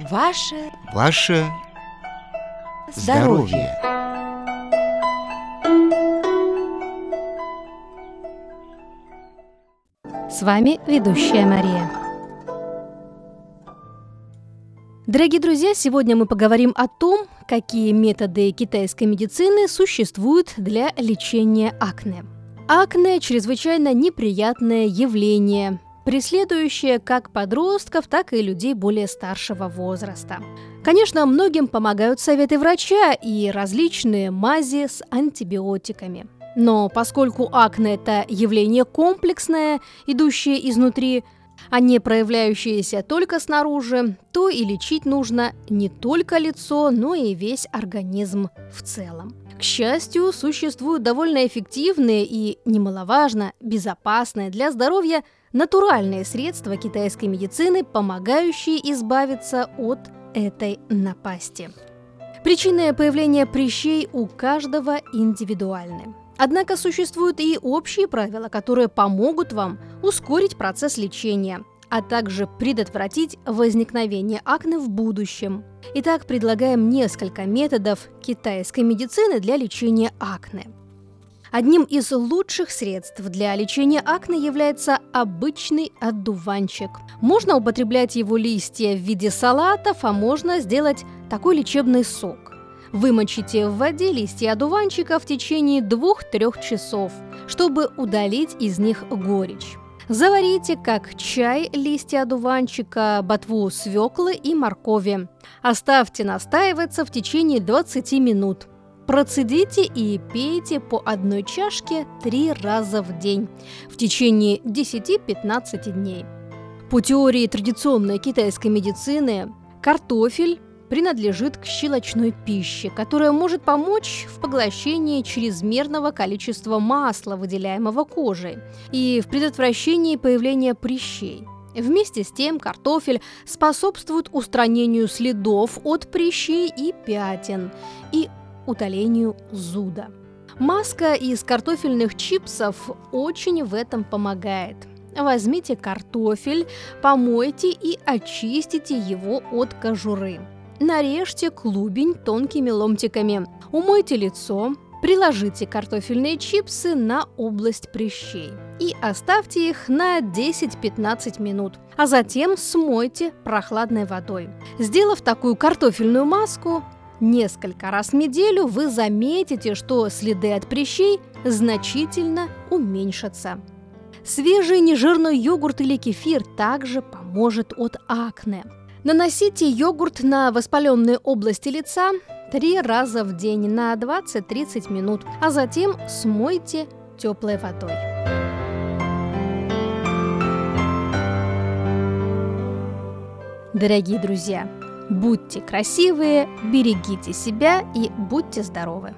Ваше Ваше здоровье. здоровье. С вами ведущая Мария. Дорогие друзья, сегодня мы поговорим о том, какие методы китайской медицины существуют для лечения акне. Акне – чрезвычайно неприятное явление, преследующее как подростков, так и людей более старшего возраста. Конечно, многим помогают советы врача и различные мази с антибиотиками. Но поскольку акне – это явление комплексное, идущее изнутри, а не проявляющееся только снаружи, то и лечить нужно не только лицо, но и весь организм в целом. К счастью, существуют довольно эффективные и, немаловажно, безопасные для здоровья натуральные средства китайской медицины, помогающие избавиться от этой напасти. Причины появления прыщей у каждого индивидуальны. Однако существуют и общие правила, которые помогут вам ускорить процесс лечения, а также предотвратить возникновение акне в будущем. Итак, предлагаем несколько методов китайской медицины для лечения акне. Одним из лучших средств для лечения акне является обычный одуванчик. Можно употреблять его листья в виде салатов, а можно сделать такой лечебный сок. Вымочите в воде листья одуванчика в течение 2-3 часов, чтобы удалить из них горечь. Заварите как чай листья одуванчика, ботву свеклы и моркови. Оставьте настаиваться в течение 20 минут. Процедите и пейте по одной чашке три раза в день в течение 10-15 дней. По теории традиционной китайской медицины, картофель принадлежит к щелочной пище, которая может помочь в поглощении чрезмерного количества масла, выделяемого кожей, и в предотвращении появления прыщей. Вместе с тем картофель способствует устранению следов от прыщей и пятен и утолению зуда. Маска из картофельных чипсов очень в этом помогает. Возьмите картофель, помойте и очистите его от кожуры. Нарежьте клубень тонкими ломтиками. Умойте лицо, приложите картофельные чипсы на область прыщей и оставьте их на 10-15 минут, а затем смойте прохладной водой. Сделав такую картофельную маску, несколько раз в неделю вы заметите, что следы от прыщей значительно уменьшатся. Свежий нежирный йогурт или кефир также поможет от акне. Наносите йогурт на воспаленные области лица три раза в день на 20-30 минут, а затем смойте теплой водой. Дорогие друзья, будьте красивые, берегите себя и будьте здоровы!